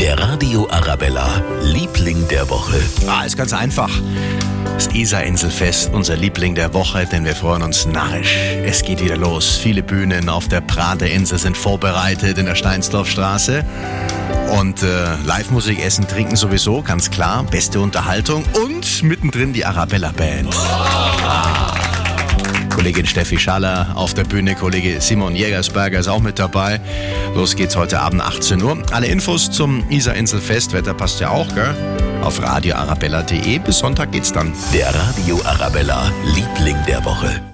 Der Radio Arabella, Liebling der Woche. Ah, ist ganz einfach. Das Isar-Inselfest, unser Liebling der Woche, denn wir freuen uns narrisch. Es geht wieder los. Viele Bühnen auf der Praterinsel sind vorbereitet in der Steinsdorfstraße. Und äh, Live-Musik, Essen, Trinken sowieso, ganz klar. Beste Unterhaltung und mittendrin die Arabella Band. Kollegin Steffi Schaller auf der Bühne, Kollege Simon Jägersberger ist auch mit dabei. Los geht's heute Abend 18 Uhr. Alle Infos zum Isar-Inselfest, Wetter passt ja auch, gell? Auf radioarabella.de. Bis Sonntag geht's dann. Der Radio Arabella, Liebling der Woche.